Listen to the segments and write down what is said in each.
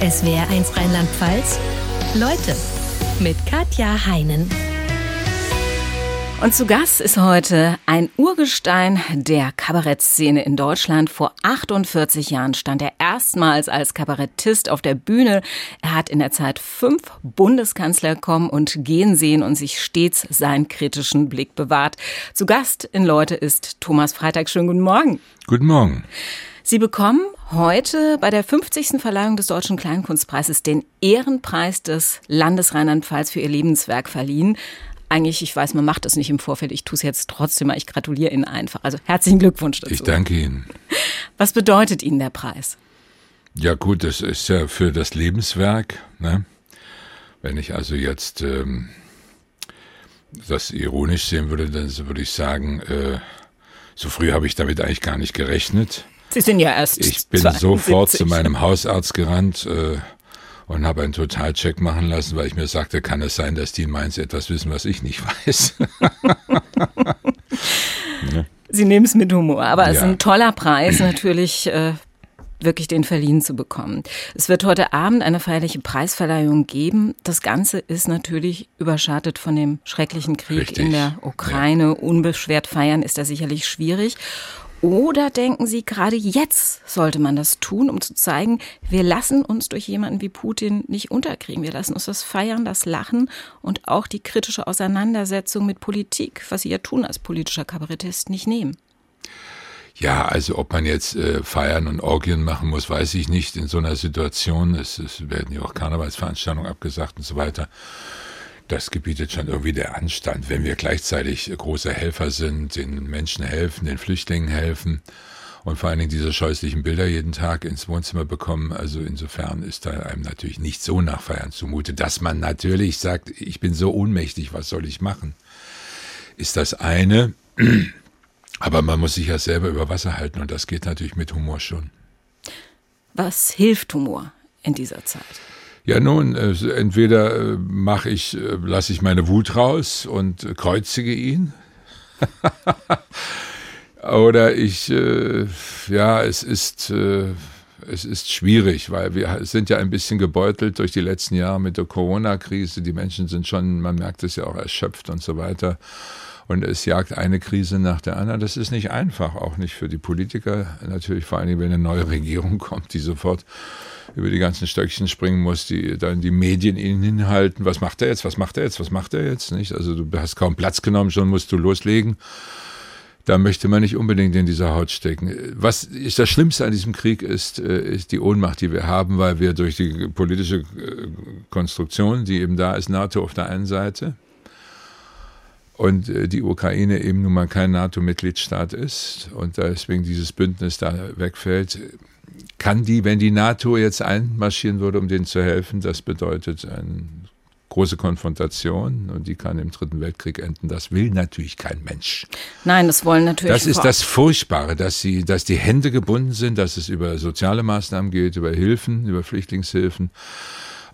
SWR1 Rheinland-Pfalz. Leute mit Katja Heinen. Und zu Gast ist heute ein Urgestein der Kabarettszene in Deutschland. Vor 48 Jahren stand er erstmals als Kabarettist auf der Bühne. Er hat in der Zeit fünf Bundeskanzler kommen und gehen sehen und sich stets seinen kritischen Blick bewahrt. Zu Gast in Leute ist Thomas Freitag. Schönen guten Morgen. Guten Morgen. Sie bekommen heute bei der 50. Verleihung des Deutschen Kleinkunstpreises den Ehrenpreis des Landes Rheinland-Pfalz für ihr Lebenswerk verliehen eigentlich, ich weiß, man macht das nicht im Vorfeld, ich tue es jetzt trotzdem mal, ich gratuliere Ihnen einfach. Also herzlichen Glückwunsch dazu. Ich danke Ihnen. Was bedeutet Ihnen der Preis? Ja gut, das ist ja für das Lebenswerk. Ne? Wenn ich also jetzt ähm, das ironisch sehen würde, dann würde ich sagen, äh, so früh habe ich damit eigentlich gar nicht gerechnet. Sie sind ja erst. Ich bin 72. sofort zu meinem Hausarzt gerannt. Äh, und habe einen Totalcheck machen lassen, weil ich mir sagte, kann es sein, dass die in Mainz etwas wissen, was ich nicht weiß. Sie nehmen es mit Humor, aber ja. es ist ein toller Preis natürlich. Äh, wirklich den verliehen zu bekommen. Es wird heute Abend eine feierliche Preisverleihung geben. Das Ganze ist natürlich überschattet von dem schrecklichen Krieg Richtig. in der Ukraine. Ja. Unbeschwert feiern ist da sicherlich schwierig. Oder denken Sie, gerade jetzt sollte man das tun, um zu zeigen, wir lassen uns durch jemanden wie Putin nicht unterkriegen. Wir lassen uns das Feiern, das Lachen und auch die kritische Auseinandersetzung mit Politik, was Sie ja tun als politischer Kabarettist, nicht nehmen. Ja, also ob man jetzt äh, Feiern und Orgien machen muss, weiß ich nicht in so einer Situation. Es, es werden ja auch Karnevalsveranstaltungen abgesagt und so weiter das gebietet schon irgendwie der Anstand, wenn wir gleichzeitig große Helfer sind, den Menschen helfen, den Flüchtlingen helfen und vor allen Dingen diese scheußlichen Bilder jeden Tag ins Wohnzimmer bekommen. Also insofern ist da einem natürlich nicht so nach Feiern zumute, dass man natürlich sagt, ich bin so ohnmächtig, was soll ich machen? Ist das eine, aber man muss sich ja selber über Wasser halten und das geht natürlich mit Humor schon. Was hilft Humor in dieser Zeit? Ja, nun, äh, entweder äh, mache ich, äh, lasse ich meine Wut raus und kreuzige ihn. Oder ich, ja, es ist, es ist schwierig, weil wir sind ja ein bisschen gebeutelt durch die letzten Jahre mit der Corona-Krise. Die Menschen sind schon, man merkt es ja auch erschöpft und so weiter. Und es jagt eine Krise nach der anderen. Das ist nicht einfach, auch nicht für die Politiker. Natürlich vor allen Dingen, wenn eine neue Regierung kommt, die sofort über die ganzen Stöckchen springen muss, die dann die Medien ihnen hinhalten. Was macht er jetzt? Was macht er jetzt? Was macht er jetzt? Nicht? Also du hast kaum Platz genommen, schon musst du loslegen. Da möchte man nicht unbedingt in dieser Haut stecken. Was ist das Schlimmste an diesem Krieg ist, äh, ist die Ohnmacht, die wir haben, weil wir durch die politische äh, Konstruktion, die eben da ist, NATO auf der einen Seite, und äh, die Ukraine eben nun mal kein NATO-Mitgliedstaat ist und deswegen dieses Bündnis da wegfällt, kann die, wenn die NATO jetzt einmarschieren würde, um denen zu helfen, das bedeutet eine große Konfrontation und die kann im Dritten Weltkrieg enden. Das will natürlich kein Mensch. Nein, das wollen natürlich. Das ist das Furchtbare, dass sie, dass die Hände gebunden sind, dass es über soziale Maßnahmen geht, über Hilfen, über Flüchtlingshilfen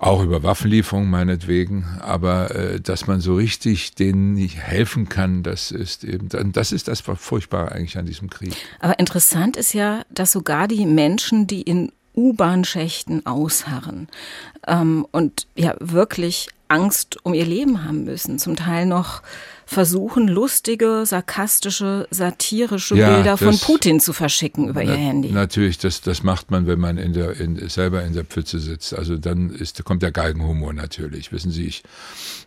auch über Waffenlieferungen meinetwegen, aber äh, dass man so richtig denen nicht helfen kann, das ist eben, das ist das Furchtbare eigentlich an diesem Krieg. Aber interessant ist ja, dass sogar die Menschen, die in U-Bahn-Schächten ausharren ähm, und ja wirklich Angst um ihr Leben haben müssen, zum Teil noch versuchen, lustige, sarkastische, satirische ja, Bilder von Putin zu verschicken über na, ihr Handy. Natürlich, das, das macht man, wenn man in der, in, selber in der Pfütze sitzt. Also dann ist, kommt der Galgenhumor natürlich. Wissen Sie, ich,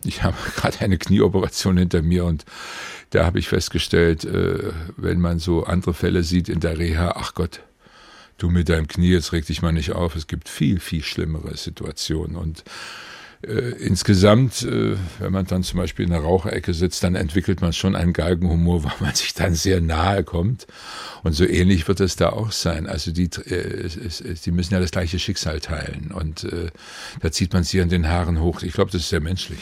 ich habe gerade eine Knieoperation hinter mir und da habe ich festgestellt, äh, wenn man so andere Fälle sieht in der Reha, ach Gott, du mit deinem Knie, jetzt reg dich mal nicht auf. Es gibt viel, viel schlimmere Situationen und insgesamt, äh, wenn man dann zum Beispiel in der Raucherecke sitzt, dann entwickelt man schon einen Galgenhumor, weil man sich dann sehr nahe kommt. Und so ähnlich wird es da auch sein. Also die, äh, die müssen ja das gleiche Schicksal teilen. Und äh, da zieht man sie an den Haaren hoch. Ich glaube, das ist sehr menschlich.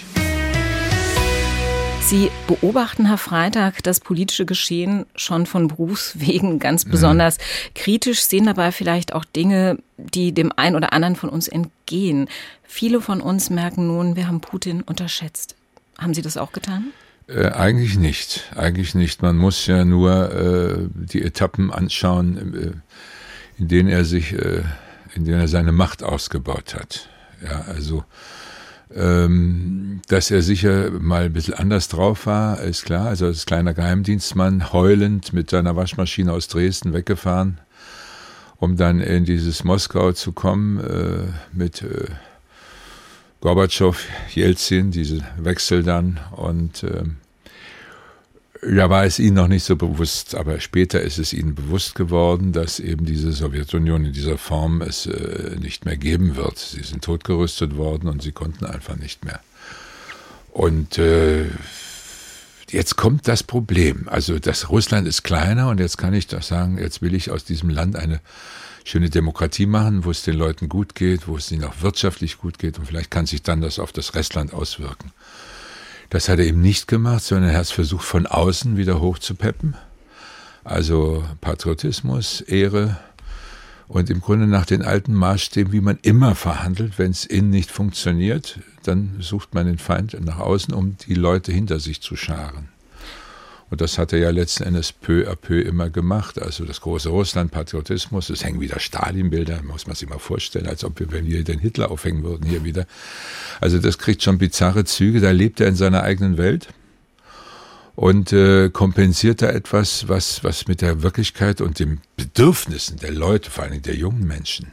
Sie beobachten, Herr Freitag, das politische Geschehen schon von Berufswegen ganz besonders mhm. kritisch, sehen dabei vielleicht auch Dinge, die dem einen oder anderen von uns entgehen. Viele von uns merken nun, wir haben Putin unterschätzt. Haben Sie das auch getan? Äh, eigentlich nicht. Eigentlich nicht. Man muss ja nur äh, die Etappen anschauen, äh, in denen er sich äh, in denen er seine Macht ausgebaut hat. Ja, also ähm, dass er sicher mal ein bisschen anders drauf war, ist klar. Also als kleiner Geheimdienstmann heulend mit seiner Waschmaschine aus Dresden weggefahren, um dann in dieses Moskau zu kommen äh, mit äh, Gorbatschow, Jelzin, diese Wechsel dann und äh, da war es ihnen noch nicht so bewusst, aber später ist es ihnen bewusst geworden, dass eben diese Sowjetunion in dieser Form es äh, nicht mehr geben wird. Sie sind totgerüstet worden und sie konnten einfach nicht mehr. Und äh, jetzt kommt das Problem. Also das Russland ist kleiner und jetzt kann ich doch sagen, jetzt will ich aus diesem Land eine schöne Demokratie machen, wo es den Leuten gut geht, wo es ihnen auch wirtschaftlich gut geht und vielleicht kann sich dann das auf das Restland auswirken. Das hat er eben nicht gemacht, sondern er hat es versucht, von außen wieder hochzupeppen. Also Patriotismus, Ehre und im Grunde nach den alten Maßstäben, wie man immer verhandelt, wenn es innen nicht funktioniert, dann sucht man den Feind nach außen, um die Leute hinter sich zu scharen. Und das hat er ja letzten Endes peu à peu immer gemacht. Also das große Russland, Patriotismus, es hängen wieder Stalin-Bilder, muss man sich mal vorstellen, als ob wir, wenn wir den Hitler aufhängen würden, hier wieder. Also das kriegt schon bizarre Züge, da lebt er in seiner eigenen Welt und äh, kompensiert da etwas, was, was mit der Wirklichkeit und den Bedürfnissen der Leute, vor allem der jungen Menschen,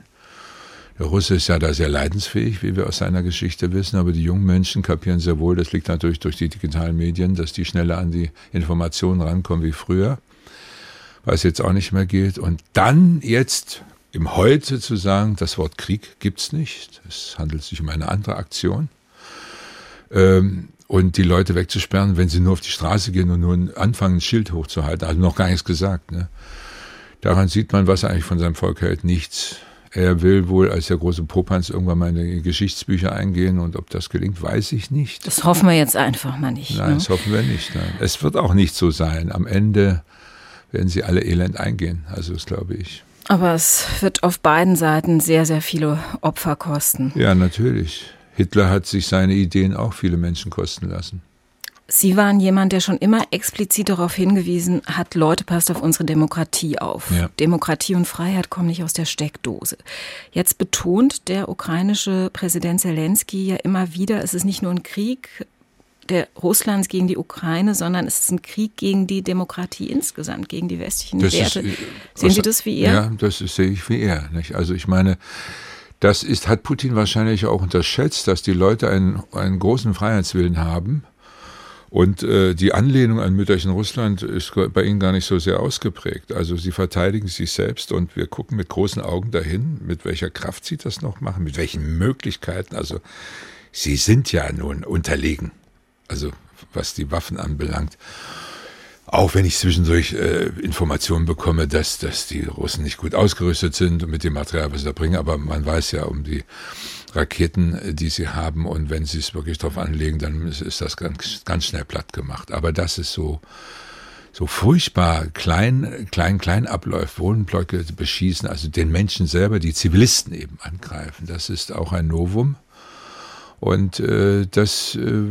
der Russe ist ja da sehr leidensfähig, wie wir aus seiner Geschichte wissen, aber die jungen Menschen kapieren sehr wohl, das liegt natürlich durch die digitalen Medien, dass die schneller an die Informationen rankommen wie früher, was jetzt auch nicht mehr geht. Und dann jetzt im Heute zu sagen, das Wort Krieg gibt's nicht, es handelt sich um eine andere Aktion. Ähm, und die Leute wegzusperren, wenn sie nur auf die Straße gehen und nur anfangen, ein Schild hochzuhalten, also noch gar nichts gesagt. Ne? Daran sieht man, was er eigentlich von seinem Volk hält, nichts. Er will wohl als der große Popanz irgendwann mal in die Geschichtsbücher eingehen und ob das gelingt, weiß ich nicht. Das hoffen wir jetzt einfach mal nicht. Nein, ne? das hoffen wir nicht. Nein. Es wird auch nicht so sein. Am Ende werden sie alle elend eingehen. Also das glaube ich. Aber es wird auf beiden Seiten sehr, sehr viele Opfer kosten. Ja, natürlich. Hitler hat sich seine Ideen auch viele Menschen kosten lassen. Sie waren jemand, der schon immer explizit darauf hingewiesen hat, Leute, passt auf unsere Demokratie auf. Ja. Demokratie und Freiheit kommen nicht aus der Steckdose. Jetzt betont der ukrainische Präsident Zelensky ja immer wieder, es ist nicht nur ein Krieg der Russlands gegen die Ukraine, sondern es ist ein Krieg gegen die Demokratie insgesamt, gegen die westlichen das Werte. Ist, äh, Sehen Sie das wie er? Ja, das sehe ich wie er. Nicht? Also ich meine, das ist, hat Putin wahrscheinlich auch unterschätzt, dass die Leute einen, einen großen Freiheitswillen haben und äh, die Anlehnung an Mütterchen Russland ist bei ihnen gar nicht so sehr ausgeprägt. Also sie verteidigen sich selbst und wir gucken mit großen Augen dahin, mit welcher Kraft sie das noch machen, mit welchen Möglichkeiten. Also sie sind ja nun unterlegen, also was die Waffen anbelangt. Auch wenn ich zwischendurch äh, Informationen bekomme, dass, dass die Russen nicht gut ausgerüstet sind mit dem Material, was sie da bringen, aber man weiß ja um die Raketen, äh, die sie haben und wenn sie es wirklich drauf anlegen, dann ist, ist das ganz, ganz schnell platt gemacht. Aber das ist so, so furchtbar klein, klein, klein abläuft, Wohnblöcke beschießen, also den Menschen selber, die Zivilisten eben angreifen. Das ist auch ein Novum. Und äh, das, äh,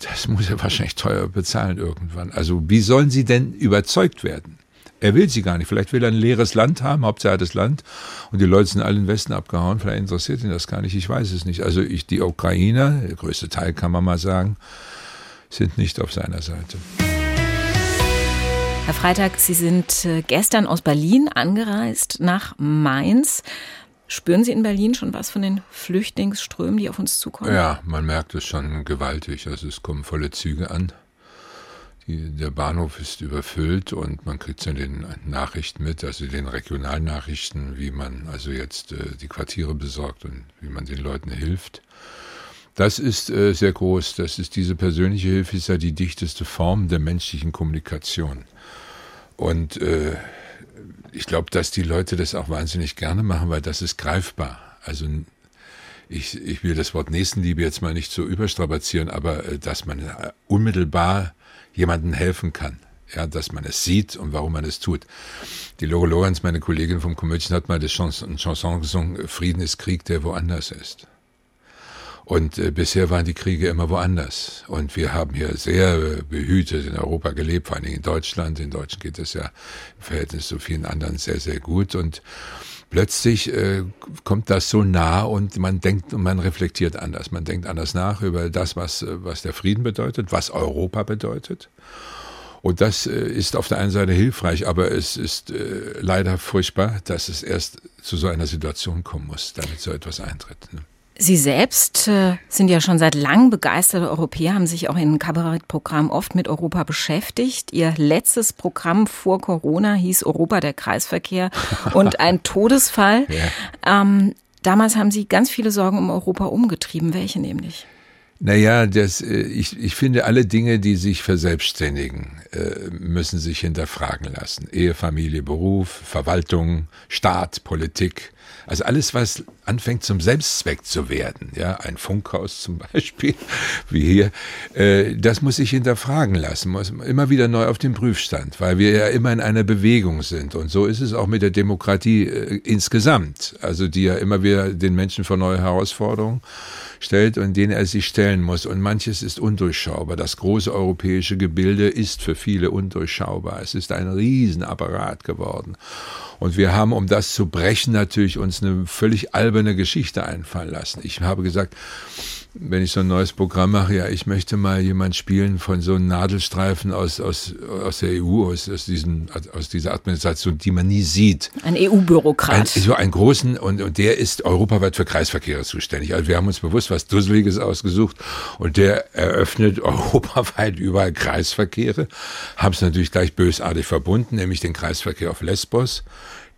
das muss er wahrscheinlich teuer bezahlen irgendwann. Also wie sollen sie denn überzeugt werden? Er will sie gar nicht. Vielleicht will er ein leeres Land haben, Hauptsache das Land. Und die Leute sind alle in den Westen abgehauen. Vielleicht interessiert ihn das gar nicht. Ich weiß es nicht. Also ich, die Ukrainer, der größte Teil kann man mal sagen, sind nicht auf seiner Seite. Herr Freitag, Sie sind äh, gestern aus Berlin angereist nach Mainz. Spüren Sie in Berlin schon was von den Flüchtlingsströmen, die auf uns zukommen? Ja, man merkt es schon gewaltig. Also es kommen volle Züge an. Die, der Bahnhof ist überfüllt und man kriegt es in den Nachrichten mit, also den Regionalnachrichten, wie man also jetzt äh, die Quartiere besorgt und wie man den Leuten hilft. Das ist äh, sehr groß. Das ist diese persönliche Hilfe ist ja die dichteste Form der menschlichen Kommunikation. Und äh, ich glaube, dass die Leute das auch wahnsinnig gerne machen, weil das ist greifbar. Also ich, ich will das Wort Nächstenliebe jetzt mal nicht so überstrapazieren, aber äh, dass man äh, unmittelbar jemandem helfen kann. Ja, dass man es sieht und warum man es tut. Die Lore Lorenz, meine Kollegin vom Komödien, hat mal das Chanson, Chanson gesungen, Frieden ist Krieg, der woanders ist. Und äh, bisher waren die Kriege immer woanders. Und wir haben hier sehr behütet in Europa gelebt, vor Dingen in Deutschland. In Deutschland geht es ja im Verhältnis zu vielen anderen sehr, sehr gut. Und plötzlich äh, kommt das so nah und man denkt und man reflektiert anders. Man denkt anders nach über das, was, äh, was der Frieden bedeutet, was Europa bedeutet. Und das äh, ist auf der einen Seite hilfreich, aber es ist äh, leider furchtbar, dass es erst zu so einer Situation kommen muss, damit so etwas eintritt. Ne? Sie selbst äh, sind ja schon seit langem begeisterte Europäer, haben sich auch in Kabarettprogrammen oft mit Europa beschäftigt. Ihr letztes Programm vor Corona hieß Europa der Kreisverkehr und ein Todesfall. Ja. Ähm, damals haben Sie ganz viele Sorgen um Europa umgetrieben. Welche nämlich? Naja, das, äh, ich, ich finde, alle Dinge, die sich verselbstständigen, äh, müssen sich hinterfragen lassen. Ehe, Familie, Beruf, Verwaltung, Staat, Politik. Also alles, was anfängt zum Selbstzweck zu werden, ja, ein Funkhaus zum Beispiel, wie hier, äh, das muss sich hinterfragen lassen, muss immer wieder neu auf den Prüfstand, weil wir ja immer in einer Bewegung sind. Und so ist es auch mit der Demokratie äh, insgesamt, also die ja immer wieder den Menschen vor neue Herausforderungen stellt und denen er sich stellen muss. Und manches ist undurchschaubar. Das große europäische Gebilde ist für viele undurchschaubar. Es ist ein Riesenapparat geworden. Und wir haben, um das zu brechen, natürlich uns eine völlig alberne Geschichte einfallen lassen. Ich habe gesagt, wenn ich so ein neues Programm mache, ja, ich möchte mal jemand spielen von so einem Nadelstreifen aus, aus, aus der EU, aus, aus, diesen, aus dieser Administration, die man nie sieht. Ein EU-Bürokrat. So einen großen, und, und der ist europaweit für Kreisverkehre zuständig. Also wir haben uns bewusst was Dusseliges ausgesucht und der eröffnet europaweit überall Kreisverkehre, haben es natürlich gleich bösartig verbunden, nämlich den Kreisverkehr auf Lesbos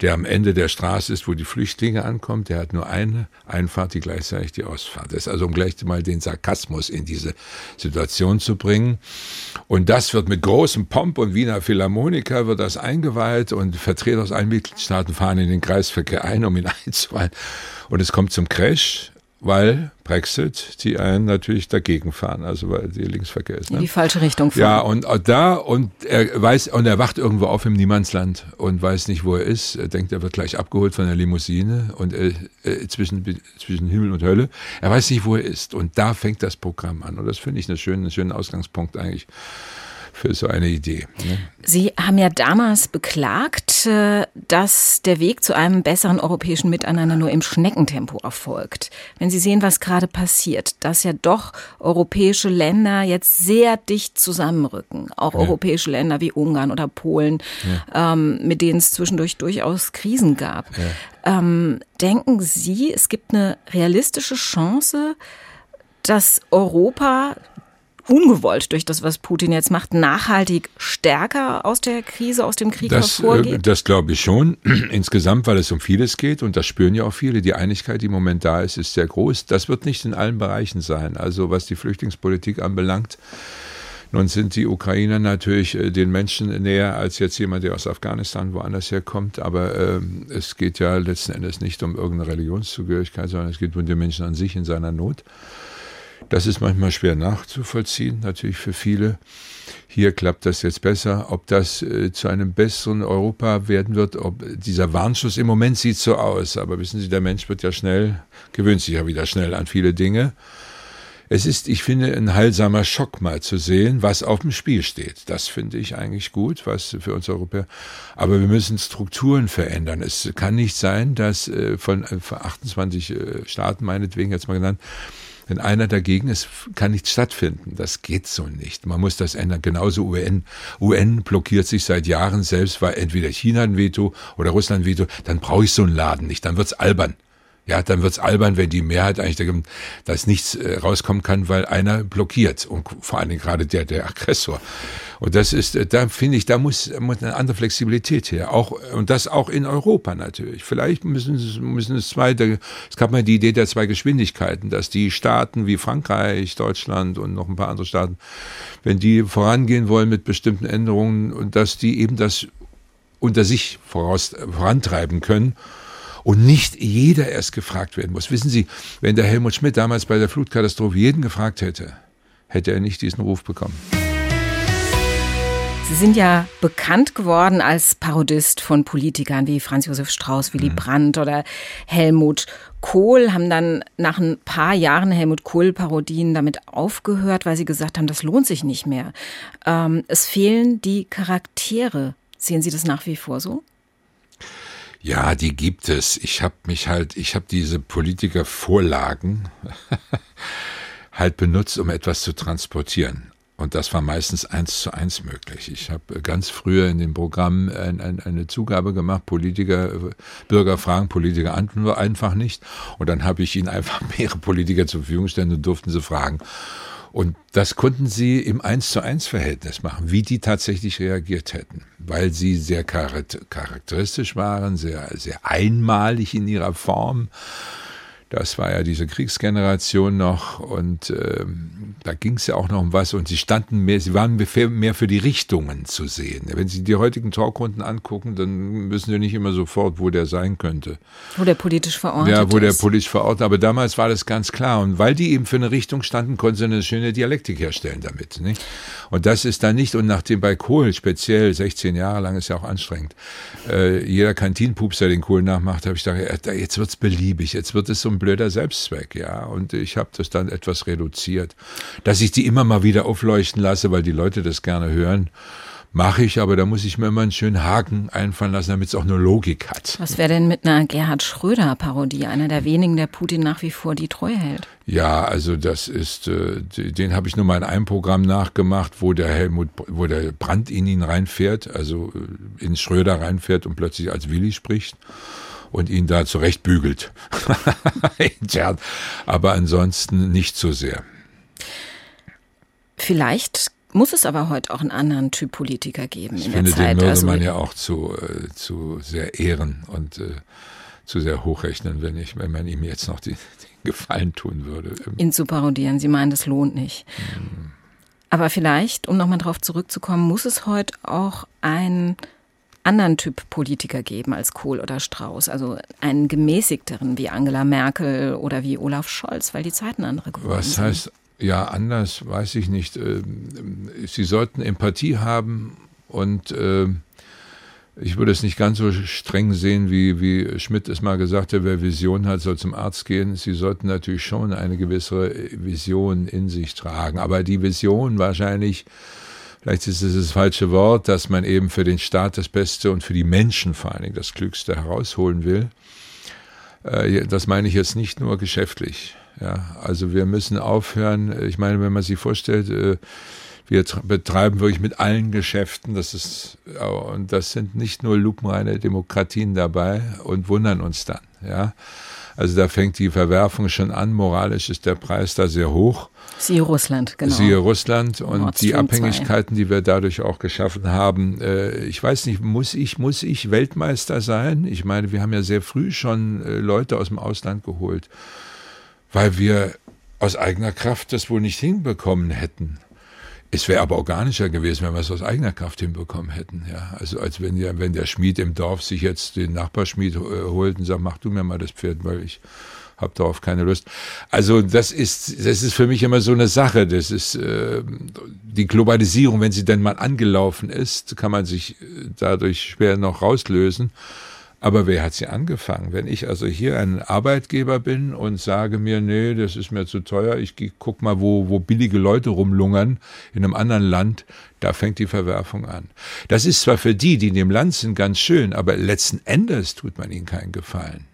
der am Ende der Straße ist, wo die Flüchtlinge ankommen, der hat nur eine Einfahrt, die gleichzeitig die Ausfahrt ist. Also um gleich mal den Sarkasmus in diese Situation zu bringen. Und das wird mit großem Pomp und Wiener Philharmoniker wird das eingeweiht und Vertreter aus allen Mitgliedstaaten fahren in den Kreisverkehr ein, um ihn einzuweihen. Und es kommt zum Crash weil Brexit die einen natürlich dagegen fahren, also weil die Linksverkehr ist. Ne? In die falsche Richtung fahren. Ja, und da und er weiß und er wacht irgendwo auf im Niemandsland und weiß nicht, wo er ist. Er denkt, er wird gleich abgeholt von der Limousine und äh, äh, zwischen zwischen Himmel und Hölle. Er weiß nicht, wo er ist und da fängt das Programm an und das finde ich einen schönen, einen schönen Ausgangspunkt eigentlich für so eine Idee. Ne? Sie haben ja damals beklagt, äh, dass der Weg zu einem besseren europäischen Miteinander nur im Schneckentempo erfolgt. Wenn Sie sehen, was gerade passiert, dass ja doch europäische Länder jetzt sehr dicht zusammenrücken, auch ja. europäische Länder wie Ungarn oder Polen, ja. ähm, mit denen es zwischendurch durchaus Krisen gab. Ja. Ähm, denken Sie, es gibt eine realistische Chance, dass Europa ungewollt durch das, was Putin jetzt macht, nachhaltig stärker aus der Krise, aus dem Krieg das, äh, hervorgeht? Das glaube ich schon. Insgesamt, weil es um vieles geht und das spüren ja auch viele. Die Einigkeit, die im Moment da ist, ist sehr groß. Das wird nicht in allen Bereichen sein. Also was die Flüchtlingspolitik anbelangt, nun sind die Ukrainer natürlich äh, den Menschen näher als jetzt jemand, der aus Afghanistan woanders herkommt. Aber äh, es geht ja letzten Endes nicht um irgendeine Religionszugehörigkeit, sondern es geht um den Menschen an sich in seiner Not. Das ist manchmal schwer nachzuvollziehen, natürlich für viele. Hier klappt das jetzt besser. Ob das äh, zu einem besseren Europa werden wird, ob dieser Warnschuss im Moment sieht so aus. Aber wissen Sie, der Mensch wird ja schnell, gewöhnt sich ja wieder schnell an viele Dinge. Es ist, ich finde, ein heilsamer Schock mal zu sehen, was auf dem Spiel steht. Das finde ich eigentlich gut, was für uns Europäer. Aber wir müssen Strukturen verändern. Es kann nicht sein, dass äh, von 28 äh, Staaten meinetwegen jetzt mal genannt, wenn einer dagegen ist, kann nichts stattfinden. Das geht so nicht. Man muss das ändern. Genauso UN. UN blockiert sich seit Jahren selbst, weil entweder China ein Veto oder Russland ein Veto. Dann brauche ich so einen Laden nicht. Dann wird's albern. Ja, dann wird's albern, wenn die Mehrheit eigentlich dass nichts äh, rauskommen kann, weil einer blockiert und vor allen Dingen gerade der der Aggressor. Und das ist, äh, da finde ich, da muss, muss eine andere Flexibilität her, auch und das auch in Europa natürlich. Vielleicht müssen es müssen es zwei, es gab mal die Idee der zwei Geschwindigkeiten, dass die Staaten wie Frankreich, Deutschland und noch ein paar andere Staaten, wenn die vorangehen wollen mit bestimmten Änderungen und dass die eben das unter sich voraus, vorantreiben können und nicht jeder erst gefragt werden muss. Wissen Sie, wenn der Helmut Schmidt damals bei der Flutkatastrophe jeden gefragt hätte, hätte er nicht diesen Ruf bekommen. Sie sind ja bekannt geworden als Parodist von Politikern wie Franz Josef Strauß, Willy mhm. Brandt oder Helmut Kohl, haben dann nach ein paar Jahren Helmut Kohl-Parodien damit aufgehört, weil sie gesagt haben, das lohnt sich nicht mehr. Ähm, es fehlen die Charaktere. Sehen Sie das nach wie vor so? Ja, die gibt es. Ich habe mich halt, ich habe diese Politikervorlagen halt benutzt, um etwas zu transportieren. Und das war meistens eins zu eins möglich. Ich habe ganz früher in dem Programm ein, ein, eine Zugabe gemacht, Politiker, Bürger fragen, Politiker antworten einfach nicht. Und dann habe ich ihnen einfach mehrere Politiker zur Verfügung stellen und durften sie fragen. Und das konnten sie im Eins zu eins Verhältnis machen, wie die tatsächlich reagiert hätten, weil sie sehr charakteristisch waren, sehr, sehr einmalig in ihrer Form das war ja diese Kriegsgeneration noch und äh, da ging es ja auch noch um was und sie standen mehr, sie waren mehr für die Richtungen zu sehen. Wenn Sie die heutigen Talkrunden angucken, dann müssen Sie nicht immer sofort, wo der sein könnte. Wo der politisch verordnet Ja, wo ist. der politisch verordnet, aber damals war das ganz klar und weil die eben für eine Richtung standen, konnten sie eine schöne Dialektik herstellen damit. Nicht? Und das ist da nicht, und nachdem bei Kohl speziell, 16 Jahre lang ist ja auch anstrengend, äh, jeder Kantinenpupser den Kohl nachmacht, habe ich gedacht, jetzt wird's beliebig, jetzt wird es so ein blöder Selbstzweck, ja. Und ich habe das dann etwas reduziert. Dass ich die immer mal wieder aufleuchten lasse, weil die Leute das gerne hören, mache ich, aber da muss ich mir immer einen schönen Haken einfallen lassen, damit es auch eine Logik hat. Was wäre denn mit einer Gerhard Schröder-Parodie, einer der wenigen, der Putin nach wie vor die Treue hält? Ja, also das ist, äh, den habe ich nur mal in einem Programm nachgemacht, wo der Helmut, wo der Brandt in ihn reinfährt, also äh, in Schröder reinfährt und plötzlich als Willi spricht und ihn da zurechtbügelt. aber ansonsten nicht so sehr. Vielleicht muss es aber heute auch einen anderen Typ Politiker geben ich in finde, der Zeit. den würde also man ja auch zu, äh, zu sehr ehren und äh, zu sehr hochrechnen, wenn ich, wenn man ihm jetzt noch den, den Gefallen tun würde. Ihn zu parodieren. Sie meinen, das lohnt nicht. Hm. Aber vielleicht, um nochmal drauf zurückzukommen, muss es heute auch einen anderen Typ Politiker geben als Kohl oder Strauß, also einen gemäßigteren wie Angela Merkel oder wie Olaf Scholz, weil die Zeiten andere geworden Was sind. Was heißt ja anders, weiß ich nicht. Ähm, sie sollten Empathie haben und ähm, ich würde es nicht ganz so streng sehen, wie, wie Schmidt es mal gesagt hat, wer Vision hat, soll zum Arzt gehen. Sie sollten natürlich schon eine gewisse Vision in sich tragen. Aber die Vision wahrscheinlich, vielleicht ist es das falsche Wort, dass man eben für den Staat das Beste und für die Menschen vor allen Dingen das Klügste herausholen will. Äh, das meine ich jetzt nicht nur geschäftlich. Ja, also wir müssen aufhören. Ich meine, wenn man sich vorstellt, äh, wir betreiben wirklich mit allen Geschäften, das ist, und das sind nicht nur lupenreine Demokratien dabei und wundern uns dann, ja. Also da fängt die Verwerfung schon an. Moralisch ist der Preis da sehr hoch. Siehe Russland, genau. Siehe Russland und die Abhängigkeiten, 2. die wir dadurch auch geschaffen haben. Äh, ich weiß nicht, muss ich, muss ich Weltmeister sein? Ich meine, wir haben ja sehr früh schon äh, Leute aus dem Ausland geholt weil wir aus eigener Kraft das wohl nicht hinbekommen hätten. Es wäre aber organischer gewesen, wenn wir es aus eigener Kraft hinbekommen hätten. Ja, also als wenn der, wenn der Schmied im Dorf sich jetzt den Nachbarschmied äh, holt und sagt, mach du mir mal das Pferd, weil ich habe darauf keine Lust. Also das ist, das ist für mich immer so eine Sache. Das ist äh, die Globalisierung, wenn sie denn mal angelaufen ist, kann man sich äh, dadurch schwer noch rauslösen. Aber wer hat sie angefangen? Wenn ich also hier ein Arbeitgeber bin und sage mir, nee, das ist mir zu teuer, ich guck mal, wo, wo billige Leute rumlungern in einem anderen Land, da fängt die Verwerfung an. Das ist zwar für die, die in dem Land sind, ganz schön, aber letzten Endes tut man ihnen keinen Gefallen.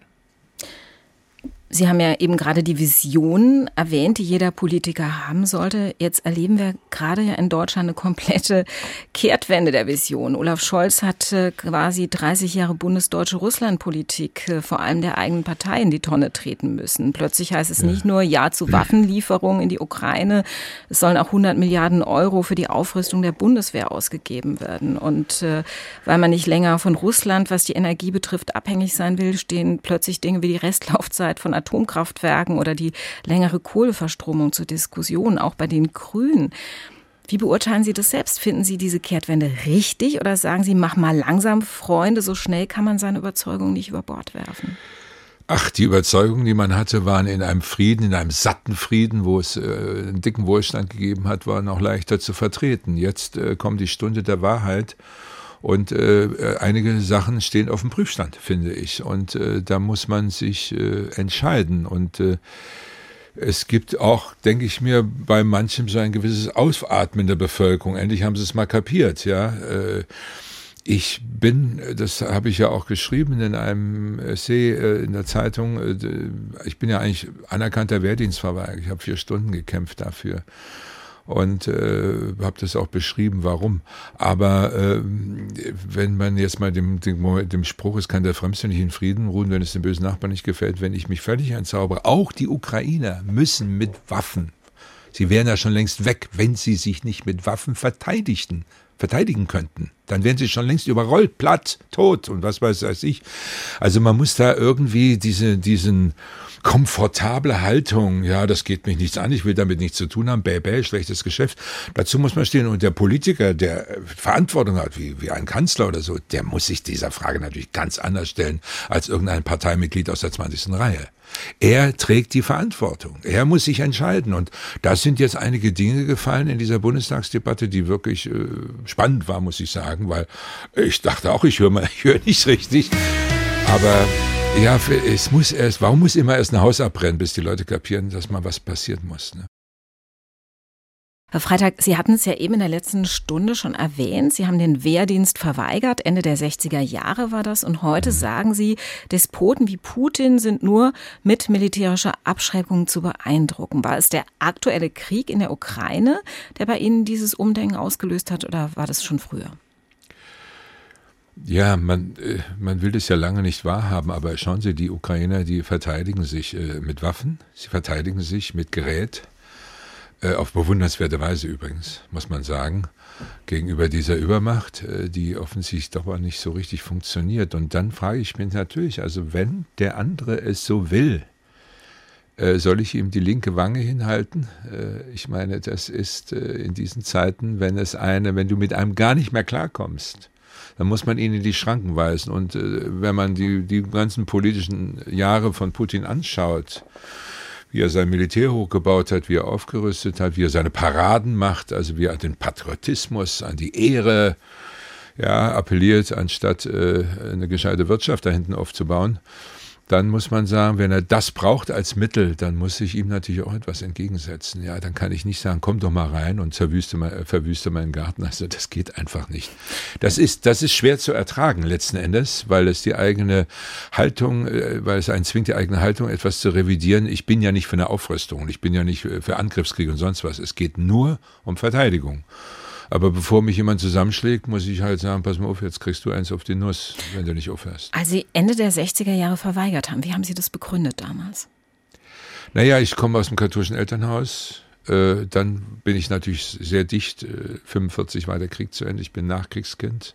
Sie haben ja eben gerade die Vision erwähnt, die jeder Politiker haben sollte. Jetzt erleben wir gerade ja in Deutschland eine komplette Kehrtwende der Vision. Olaf Scholz hat quasi 30 Jahre bundesdeutsche Russlandpolitik äh, vor allem der eigenen Partei in die Tonne treten müssen. Plötzlich heißt es nicht nur Ja zu Waffenlieferungen in die Ukraine, es sollen auch 100 Milliarden Euro für die Aufrüstung der Bundeswehr ausgegeben werden. Und äh, weil man nicht länger von Russland, was die Energie betrifft, abhängig sein will, stehen plötzlich Dinge wie die Restlaufzeit von Atomkraftwerken oder die längere Kohleverstromung zur Diskussion, auch bei den Grünen. Wie beurteilen Sie das selbst? Finden Sie diese Kehrtwende richtig oder sagen Sie, mach mal langsam, Freunde, so schnell kann man seine Überzeugung nicht über Bord werfen? Ach, die Überzeugungen, die man hatte, waren in einem Frieden, in einem satten Frieden, wo es äh, einen dicken Wohlstand gegeben hat, waren auch leichter zu vertreten. Jetzt äh, kommt die Stunde der Wahrheit und äh, einige Sachen stehen auf dem Prüfstand, finde ich. Und äh, da muss man sich äh, entscheiden. Und äh, es gibt auch, denke ich mir, bei manchem so ein gewisses Ausatmen der Bevölkerung. Endlich haben sie es mal kapiert, ja. Äh, ich bin, das habe ich ja auch geschrieben in einem Essay äh, in der Zeitung, äh, ich bin ja eigentlich anerkannter Wehrdienstverweigerer. Ich habe vier Stunden gekämpft dafür und äh, habe das auch beschrieben, warum. Aber äh, wenn man jetzt mal dem, dem, dem Spruch, es kann der Fremste nicht in Frieden ruhen, wenn es dem bösen Nachbarn nicht gefällt, wenn ich mich völlig entzaubere, auch die Ukrainer müssen mit Waffen, sie wären ja schon längst weg, wenn sie sich nicht mit Waffen verteidigten verteidigen könnten. Dann wären sie schon längst überrollt, platt, tot und was weiß ich. Also man muss da irgendwie diese, diesen komfortable Haltung, ja, das geht mich nichts an, ich will damit nichts zu tun haben, bäh, bäh, schlechtes Geschäft. Dazu muss man stehen. Und der Politiker, der Verantwortung hat, wie, wie ein Kanzler oder so, der muss sich dieser Frage natürlich ganz anders stellen als irgendein Parteimitglied aus der 20. Reihe. Er trägt die Verantwortung. Er muss sich entscheiden. Und da sind jetzt einige Dinge gefallen in dieser Bundestagsdebatte, die wirklich äh, spannend war, muss ich sagen, weil ich dachte auch, ich höre mal, ich höre nicht richtig. Aber ja, es muss erst, warum muss immer erst ein Haus abbrennen, bis die Leute kapieren, dass mal was passieren muss? Ne? Herr Freitag, Sie hatten es ja eben in der letzten Stunde schon erwähnt. Sie haben den Wehrdienst verweigert. Ende der 60er Jahre war das. Und heute mhm. sagen Sie, Despoten wie Putin sind nur mit militärischer Abschreckung zu beeindrucken. War es der aktuelle Krieg in der Ukraine, der bei Ihnen dieses Umdenken ausgelöst hat, oder war das schon früher? Ja, man, äh, man will das ja lange nicht wahrhaben, aber schauen Sie, die Ukrainer, die verteidigen sich äh, mit Waffen, sie verteidigen sich mit Gerät, äh, auf bewundernswerte Weise übrigens, muss man sagen, gegenüber dieser Übermacht, die offensichtlich doch nicht so richtig funktioniert. Und dann frage ich mich natürlich, also wenn der andere es so will, soll ich ihm die linke Wange hinhalten? Ich meine, das ist in diesen Zeiten, wenn es eine, wenn du mit einem gar nicht mehr klarkommst, dann muss man ihn in die Schranken weisen. Und wenn man die, die ganzen politischen Jahre von Putin anschaut, wie er sein Militär hochgebaut hat, wie er aufgerüstet hat, wie er seine Paraden macht, also wie er den Patriotismus, an die Ehre ja, appelliert, anstatt äh, eine gescheite Wirtschaft da hinten aufzubauen dann muss man sagen, wenn er das braucht als Mittel, dann muss ich ihm natürlich auch etwas entgegensetzen. Ja, dann kann ich nicht sagen, komm doch mal rein und zerwüste mal, verwüste meinen Garten. Also das geht einfach nicht. Das ist, das ist schwer zu ertragen letzten Endes, weil es die eigene Haltung, äh, weil es einen zwingt, die eigene Haltung etwas zu revidieren. Ich bin ja nicht für eine Aufrüstung, ich bin ja nicht für Angriffskrieg und sonst was. Es geht nur um Verteidigung. Aber bevor mich jemand zusammenschlägt, muss ich halt sagen, pass mal auf, jetzt kriegst du eins auf die Nuss, wenn du nicht aufhörst. Als Sie Ende der 60er Jahre verweigert haben, wie haben Sie das begründet damals? Naja, ich komme aus dem katholischen Elternhaus. Äh, dann bin ich natürlich sehr dicht. 45 äh, war der Krieg zu Ende. Ich bin Nachkriegskind.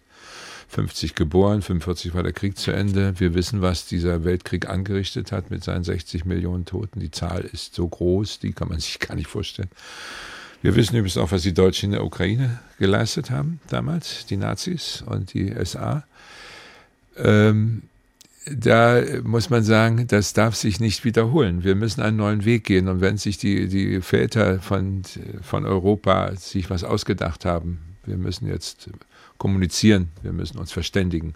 50 geboren, 45 war der Krieg zu Ende. Wir wissen, was dieser Weltkrieg angerichtet hat mit seinen 60 Millionen Toten. Die Zahl ist so groß, die kann man sich gar nicht vorstellen. Wir wissen übrigens auch, was die Deutschen in der Ukraine geleistet haben damals, die Nazis und die SA. Ähm, da muss man sagen, das darf sich nicht wiederholen. Wir müssen einen neuen Weg gehen. Und wenn sich die, die Väter von, von Europa sich was ausgedacht haben, wir müssen jetzt kommunizieren, wir müssen uns verständigen.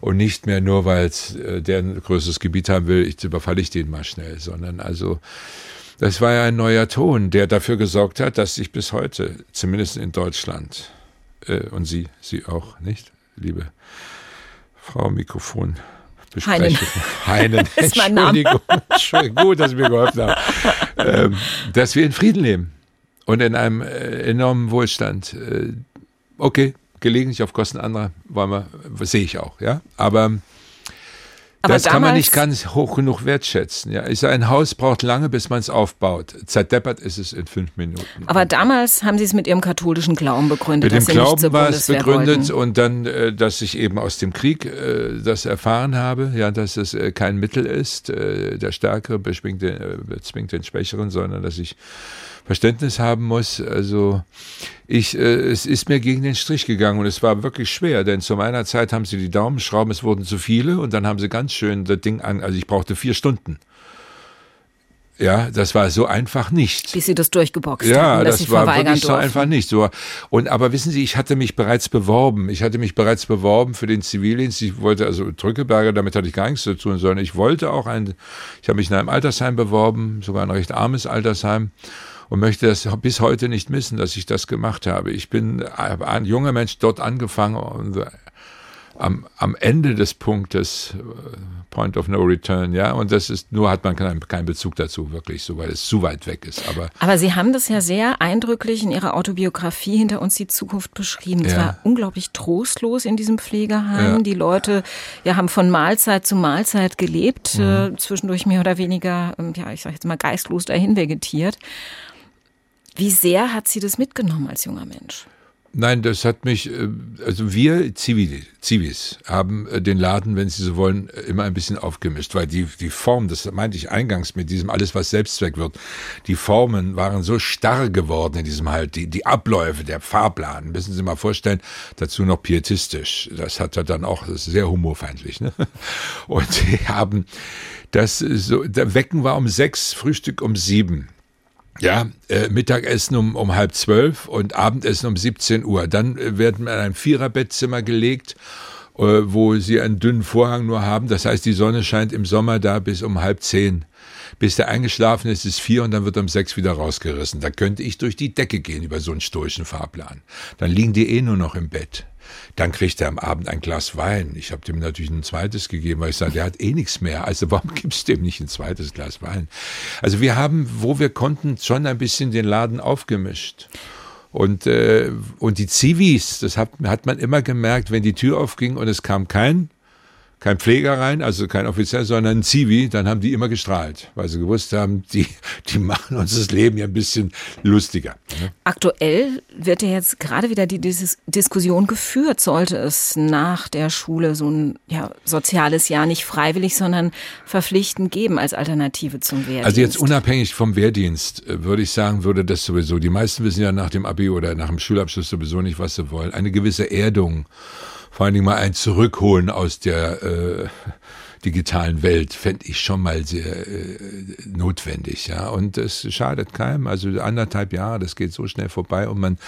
Und nicht mehr nur, weil äh, der ein größeres Gebiet haben will, ich überfalle ich den mal schnell, sondern also das war ja ein neuer Ton, der dafür gesorgt hat, dass sich bis heute, zumindest in Deutschland, äh, und Sie, Sie auch, nicht, liebe Frau Mikrofon. Heinen. Heinen. ist mein. Entschuldigung. Gut, dass Sie mir geholfen haben. Ähm, dass wir in Frieden leben und in einem äh, enormen Wohlstand. Äh, okay, gelegentlich auf Kosten anderer, wollen wir, sehe ich auch, ja. Aber aber das kann man nicht ganz hoch genug wertschätzen. Ja, sage, ein Haus braucht lange, bis man es aufbaut. Zerdeppert ist es in fünf Minuten. Aber damals haben Sie es mit Ihrem katholischen Glauben begründet. Mit dem Glauben war es begründet wollten. und dann, äh, dass ich eben aus dem Krieg äh, das erfahren habe, ja, dass es äh, kein Mittel ist, der Stärkere bezwingt den Schwächeren, sondern dass ich Verständnis haben muss. Also ich, äh, es ist mir gegen den Strich gegangen und es war wirklich schwer, denn zu meiner Zeit haben sie die Daumenschrauben, es wurden zu viele und dann haben sie ganz schön das Ding an. Also ich brauchte vier Stunden. Ja, das war so einfach nicht. Bis Sie das durchgeboxt ja, haben, dass das Sie war verweigern wirklich so einfach nicht. So und aber wissen Sie, ich hatte mich bereits beworben. Ich hatte mich bereits beworben für den Zivildienst. Ich wollte also Drückeberger, damit hatte ich gar nichts zu tun, sondern ich wollte auch ein. Ich habe mich in einem Altersheim beworben, sogar ein recht armes Altersheim und möchte das bis heute nicht missen, dass ich das gemacht habe. Ich bin ein junger Mensch dort angefangen und am, am Ende des Punktes, äh, Point of No Return, ja, und das ist, nur hat man keinen, keinen Bezug dazu, wirklich, so, weil es zu weit weg ist. Aber, Aber Sie haben das ja sehr eindrücklich in Ihrer Autobiografie hinter uns die Zukunft beschrieben. Es Ja. war unglaublich trostlos in diesem Pflegeheim. Ja. Die Leute ja, haben von Mahlzeit zu Mahlzeit gelebt, Mhm. äh, zwischendurch mehr oder weniger, ähm, ja, ich sag jetzt mal geistlos dahin vegetiert. Wie sehr hat Sie das mitgenommen als junger Mensch? Nein, das hat mich, äh, also wir Zivis haben äh, den Laden, wenn Sie so wollen, äh, immer ein bisschen aufgemischt, weil die, die Form, das meinte ich eingangs mit diesem alles, was Selbstzweck wird, die Formen waren so starr geworden in diesem halt, die, die Abläufe, der Fahrplan, müssen Sie mal vorstellen, dazu noch pietistisch. Das hat er dann auch, das ist sehr humorfeindlich, ne? Und sie haben das so, der Wecken war um sechs, Frühstück um sieben. Ja, äh, Mittagessen um, um halb zwölf und Abendessen um 17 Uhr. Dann äh, werden wir in ein Viererbettzimmer gelegt, äh, wo sie einen dünnen Vorhang nur haben. Das heißt, die Sonne scheint im Sommer da bis um halb zehn. Bis der eingeschlafen ist, ist vier und dann wird um sechs wieder rausgerissen. Da könnte ich durch die Decke gehen über so einen stoischen Fahrplan. Dann liegen die eh nur noch im Bett. Dann kriegt er am Abend ein Glas Wein. Ich habe dem natürlich ein zweites gegeben, weil ich sage, der hat eh nichts mehr. Also warum gibst du dem nicht ein zweites Glas Wein? Also wir haben, wo wir konnten, schon ein bisschen den Laden aufgemischt. Und, äh, und die Zivis, das hat, hat man immer gemerkt, wenn die Tür aufging und es kam kein, kein Pfleger rein, also kein Offizier, sondern ein Zivi, dann haben die immer gestrahlt, weil sie gewusst haben, die, die machen uns das Leben ja ein bisschen lustiger. Aktuell wird ja jetzt gerade wieder die Dis Diskussion geführt, sollte es nach der Schule so ein ja, soziales Jahr nicht freiwillig, sondern verpflichtend geben als Alternative zum Wehrdienst. Also jetzt unabhängig vom Wehrdienst äh, würde ich sagen, würde das sowieso, die meisten wissen ja nach dem Abi oder nach dem Schulabschluss sowieso nicht, was sie wollen. Eine gewisse Erdung, vor allen Dingen mal ein Zurückholen aus der äh, digitalen Welt, fände ich schon mal sehr äh, notwendig. Ja, Und es schadet keinem. Also anderthalb Jahre, das geht so schnell vorbei und man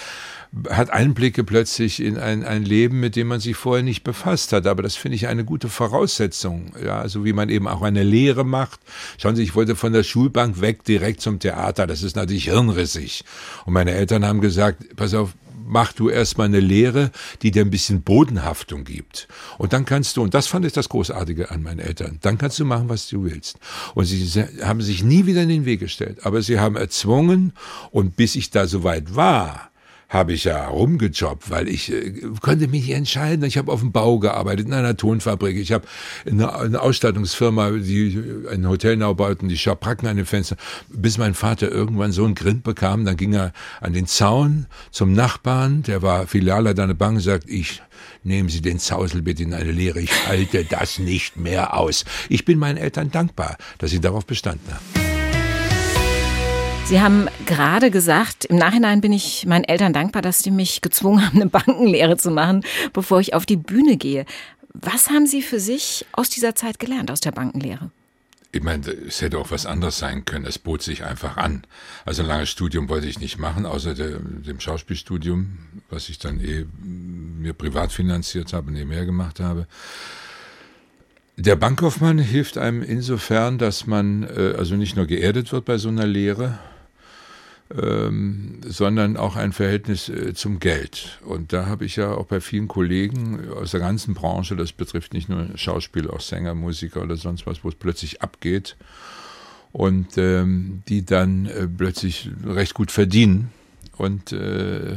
hat Einblicke plötzlich in ein, ein Leben, mit dem man sich vorher nicht befasst hat. Aber das finde ich eine gute Voraussetzung. Ja, also wie man eben auch eine Lehre macht. Schauen Sie, ich wollte von der Schulbank weg direkt zum Theater. Das ist natürlich hirnrissig. Und meine Eltern haben gesagt, pass auf, mach du erstmal eine Lehre, die dir ein bisschen Bodenhaftung gibt. Und dann kannst du, und das fand ich das Großartige an meinen Eltern, dann kannst du machen, was du willst. Und sie haben sich nie wieder in den Weg gestellt, aber sie haben erzwungen und bis ich da soweit war, habe ich ja rumgejobbt, weil ich äh, konnte mich nicht entscheiden. Ich habe auf dem Bau gearbeitet, in einer Tonfabrik. Ich habe eine, eine Ausstattungsfirma, die einen Hotelnau bauten, die Schabracken an den Fenstern. Bis mein Vater irgendwann so einen Grind bekam, dann ging er an den Zaun zum Nachbarn, der war Filialleiter einer Bank, sagt, ich Nehmen Sie den Zausel bitte in eine Lehre. Ich halte das nicht mehr aus. Ich bin meinen Eltern dankbar, dass sie darauf bestanden haben. Sie haben gerade gesagt, im Nachhinein bin ich meinen Eltern dankbar, dass sie mich gezwungen haben, eine Bankenlehre zu machen, bevor ich auf die Bühne gehe. Was haben Sie für sich aus dieser Zeit gelernt, aus der Bankenlehre? Ich meine, es hätte auch was anderes sein können. Es bot sich einfach an. Also ein langes Studium wollte ich nicht machen, außer der, dem Schauspielstudium, was ich dann eh mir privat finanziert habe, nebenher gemacht habe. Der Bankkaufmann hilft einem insofern, dass man äh, also nicht nur geerdet wird bei so einer Lehre, ähm, sondern auch ein Verhältnis äh, zum Geld. Und da habe ich ja auch bei vielen Kollegen aus der ganzen Branche, das betrifft nicht nur Schauspieler, auch Sänger, Musiker oder sonst was, wo es plötzlich abgeht und ähm, die dann äh, plötzlich recht gut verdienen und äh,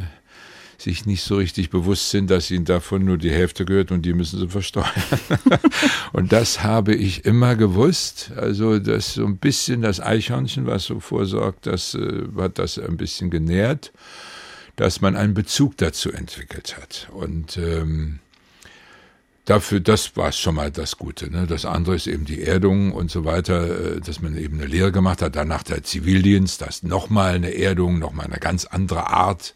sich nicht so richtig bewusst sind, dass ihnen davon nur die Hälfte gehört und die müssen sie versteuern. und das habe ich immer gewusst. Also das so ein bisschen das Eichhörnchen, was so vorsorgt, das äh, hat das ein bisschen genährt, dass man einen Bezug dazu entwickelt hat. Und ähm, dafür, das war schon mal das Gute. Ne? Das andere ist eben die Erdung und so weiter, äh, dass man eben eine Lehre gemacht hat. Danach der Zivildienst, das nochmal eine Erdung, nochmal eine ganz andere Art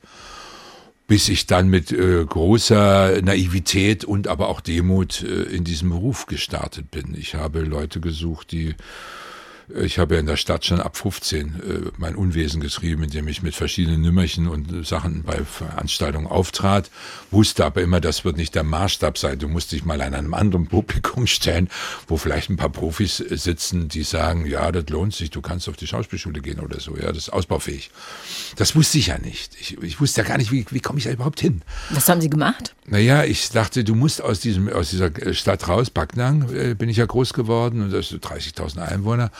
bis ich dann mit äh, großer Naivität und aber auch Demut äh, in diesem Beruf gestartet bin. Ich habe Leute gesucht, die ich habe ja in der Stadt schon ab 15 äh, mein Unwesen getrieben, indem ich mit verschiedenen Nümmerchen und Sachen bei Veranstaltungen auftrat, wusste aber immer, das wird nicht der Maßstab sein. Du musst dich mal an einem anderen Publikum stellen, wo vielleicht ein paar Profis sitzen, die sagen, ja, das lohnt sich, du kannst auf die Schauspielschule gehen oder so, ja, das ist ausbaufähig. Das wusste ich ja nicht. Ich, ich wusste ja gar nicht, wie, wie komme ich da überhaupt hin. Was haben Sie gemacht? Naja, ich dachte, du musst aus diesem, aus dieser Stadt raus, Backnang, äh, bin ich ja groß geworden und das sind 30.000 Einwohner.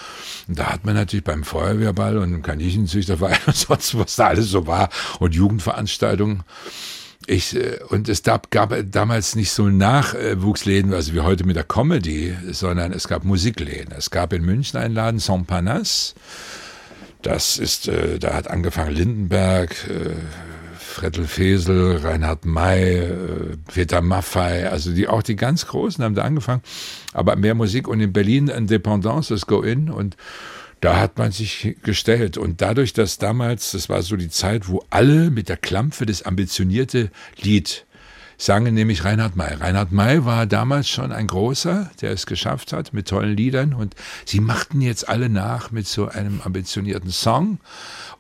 Und da hat man natürlich beim Feuerwehrball und im Kaninchenzüchterverein und sonst was da alles so war und Jugendveranstaltungen. Ich, äh, und es gab, gab damals nicht so Nachwuchsläden, also wie heute mit der Comedy, sondern es gab Musikläden. Es gab in München einen Laden, Saint Panas. Das ist, äh, da hat angefangen Lindenberg, äh, Frettel Fesel, Reinhard May, äh, Peter Maffei, also die auch die ganz Großen haben da angefangen. Aber mehr Musik und in Berlin Independence, das Go-In und da hat man sich gestellt. Und dadurch, dass damals, das war so die Zeit, wo alle mit der Klampfe das ambitionierte Lied sangen, nämlich Reinhard May. Reinhard May war damals schon ein großer, der es geschafft hat mit tollen Liedern. Und sie machten jetzt alle nach mit so einem ambitionierten Song.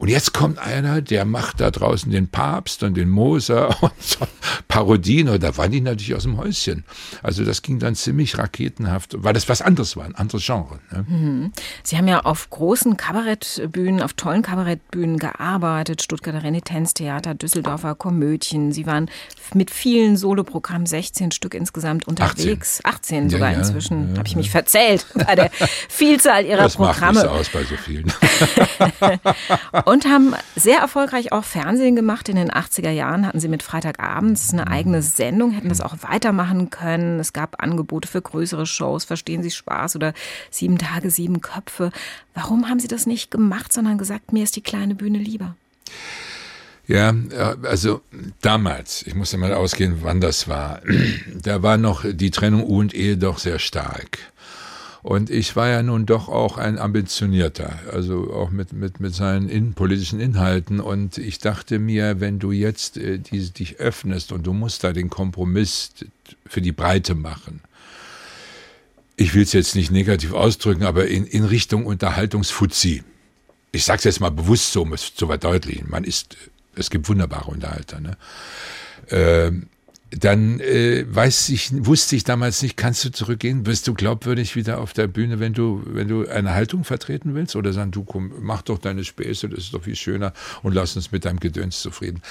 Und jetzt kommt einer, der macht da draußen den Papst und den Moser und so Parodien. Und da waren die natürlich aus dem Häuschen. Also das ging dann ziemlich raketenhaft, weil das was anderes war, ein anderes Genre. Ne? Mhm. Sie haben ja auf großen Kabarettbühnen, auf tollen Kabarettbühnen gearbeitet. Stuttgarter Renitenztheater, Düsseldorfer Komödien. Sie waren mit vielen Soloprogrammen, 16 Stück insgesamt unterwegs. 18, 18 sogar ja, ja, inzwischen. Ja, Habe ich mich verzählt bei der Vielzahl ihrer das Programme. Das macht aus bei so vielen. und haben sehr erfolgreich auch Fernsehen gemacht. In den 80er Jahren hatten sie mit Freitagabends eine eigene Sendung, hätten das auch weitermachen können. Es gab Angebote für größere Shows, Verstehen Sie Spaß oder Sieben Tage, Sieben Köpfe. Warum haben Sie das nicht gemacht, sondern gesagt, mir ist die kleine Bühne lieber? Ja, also damals, ich muss ja mal ausgehen, wann das war, da war noch die Trennung U und Ehe doch sehr stark. Und ich war ja nun doch auch ein ambitionierter, also auch mit, mit, mit seinen innenpolitischen Inhalten. Und ich dachte mir, wenn du jetzt äh, die, dich öffnest und du musst da den Kompromiss für die Breite machen, ich will es jetzt nicht negativ ausdrücken, aber in, in Richtung Unterhaltungsfuzzi. Ich sage es jetzt mal bewusst so, um es zu verdeutlichen. Man ist, es gibt wunderbare Unterhalter. Ne? Ähm, dann äh, weiß ich, wusste ich damals nicht, kannst du zurückgehen? Bist du glaubwürdig wieder auf der Bühne, wenn du, wenn du eine Haltung vertreten willst? Oder sagen, du komm, mach doch deine Späße, das ist doch viel schöner und lass uns mit deinem Gedöns zufrieden.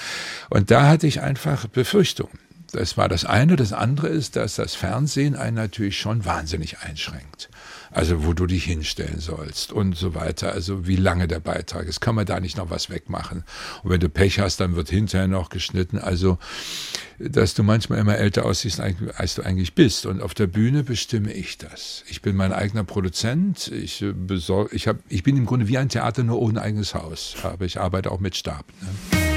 Und da hatte ich einfach Befürchtungen. Das war das eine. Das andere ist, dass das Fernsehen einen natürlich schon wahnsinnig einschränkt also wo du dich hinstellen sollst und so weiter. Also wie lange der Beitrag ist, kann man da nicht noch was wegmachen. Und wenn du Pech hast, dann wird hinterher noch geschnitten. Also, dass du manchmal immer älter aussiehst, als du eigentlich bist. Und auf der Bühne bestimme ich das. Ich bin mein eigener Produzent. Ich, äh, besorg, ich, hab, ich bin im Grunde wie ein Theater, nur ohne eigenes Haus. Aber ich arbeite auch mit Stab. Ne?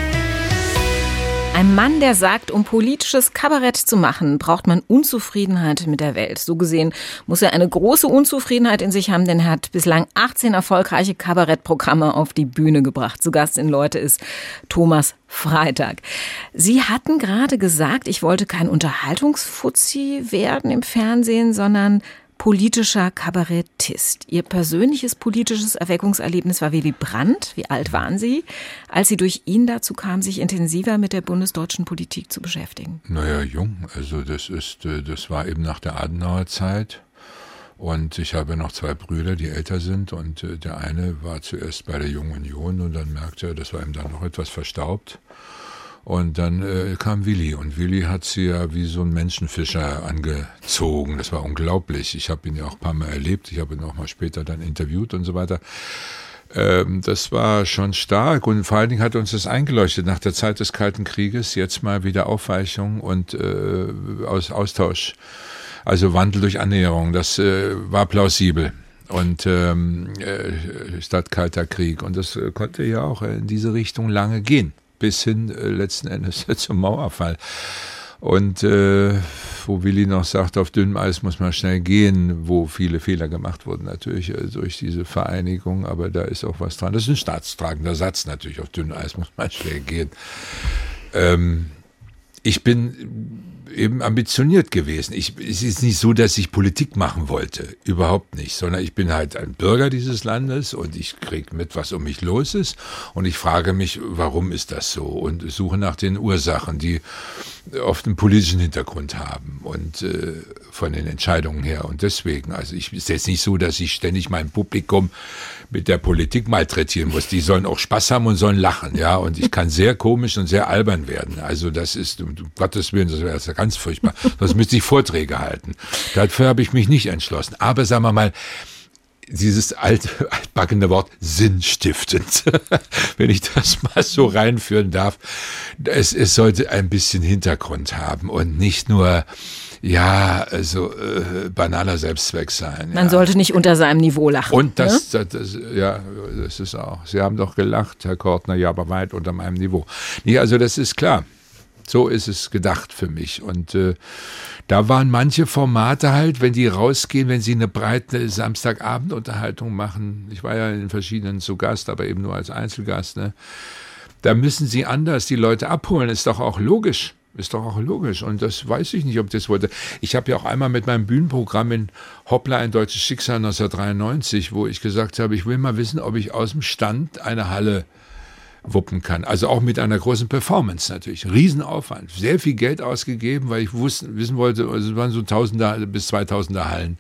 Ein Mann, der sagt, um politisches Kabarett zu machen, braucht man Unzufriedenheit mit der Welt. So gesehen muss er eine große Unzufriedenheit in sich haben, denn er hat bislang 18 erfolgreiche Kabarettprogramme auf die Bühne gebracht. Zu Gast in Leute ist Thomas Freitag. Sie hatten gerade gesagt, ich wollte kein Unterhaltungsfuzzi werden im Fernsehen, sondern politischer Kabarettist. Ihr persönliches politisches Erweckungserlebnis war Willy Brandt. Wie alt waren Sie, als Sie durch ihn dazu kamen, sich intensiver mit der bundesdeutschen Politik zu beschäftigen? Naja, jung. Also das ist, äh, das war eben nach der Adenauer Zeit. Und ich habe noch zwei Brüder, die älter sind. Und äh, der eine war zuerst bei der Jungen Union und dann merkte er, das war ihm dann noch etwas verstaubt. Und dann äh, kam Willi und Willi hat sie ja wie so ein Menschenfischer angezogen. Das war unglaublich. Ich habe ihn ja auch ein paar Mal erlebt. Ich habe ihn auch mal später dann interviewt und so weiter. Ähm, das war schon stark und vor allen Dingen hat uns das eingeleuchtet nach der Zeit des Kalten Krieges. Jetzt mal wieder Aufweichung und äh, Aus, Austausch. Also Wandel durch Annäherung. Das äh, war plausibel und ähm, äh, statt Kalter Krieg. Und das äh, konnte ja auch in diese Richtung lange gehen bis hin äh, letzten Endes zum Mauerfall. Und äh, wo Willi noch sagt, auf dünnem Eis muss man schnell gehen, wo viele Fehler gemacht wurden, natürlich äh, durch diese Vereinigung, aber da ist auch was dran. Das ist ein staatstragender Satz natürlich, auf dünnem Eis muss man schnell gehen. Ähm, ich bin eben ambitioniert gewesen. Ich, es ist nicht so, dass ich Politik machen wollte, überhaupt nicht, sondern ich bin halt ein Bürger dieses Landes und ich kriege mit, was um mich los ist und ich frage mich, warum ist das so und suche nach den Ursachen, die oft einen politischen Hintergrund haben und äh, von den Entscheidungen her und deswegen, also ich ist jetzt nicht so, dass ich ständig mein Publikum mit der Politik malträtieren muss. Die sollen auch Spaß haben und sollen lachen, ja. Und ich kann sehr komisch und sehr albern werden. Also das ist, um Gottes Willen, das wäre ganz furchtbar. Das müsste ich Vorträge halten. Dafür habe ich mich nicht entschlossen. Aber sagen wir mal, dieses alte, altbackene Wort sinnstiftend, wenn ich das mal so reinführen darf. Es, es sollte ein bisschen Hintergrund haben und nicht nur ja, also äh, banaler Selbstzweck sein. Man ja. sollte nicht unter seinem Niveau lachen. Und das, ne? das, das, ja, das ist auch. Sie haben doch gelacht, Herr Kortner, ja, aber weit unter meinem Niveau. Nee, also das ist klar. So ist es gedacht für mich. Und äh, da waren manche Formate halt, wenn die rausgehen, wenn sie eine breite Samstagabendunterhaltung machen. Ich war ja in verschiedenen zu Gast, aber eben nur als Einzelgast. Ne? Da müssen sie anders die Leute abholen. Ist doch auch logisch. Ist doch auch logisch. Und das weiß ich nicht, ob das wollte. Ich habe ja auch einmal mit meinem Bühnenprogramm in Hoppla, ein deutsches Schicksal 1993, wo ich gesagt habe, ich will mal wissen, ob ich aus dem Stand eine Halle wuppen kann. Also auch mit einer großen Performance natürlich. Riesenaufwand. Sehr viel Geld ausgegeben, weil ich wussten, wissen wollte, also es waren so Tausender bis Zweitausender Hallen.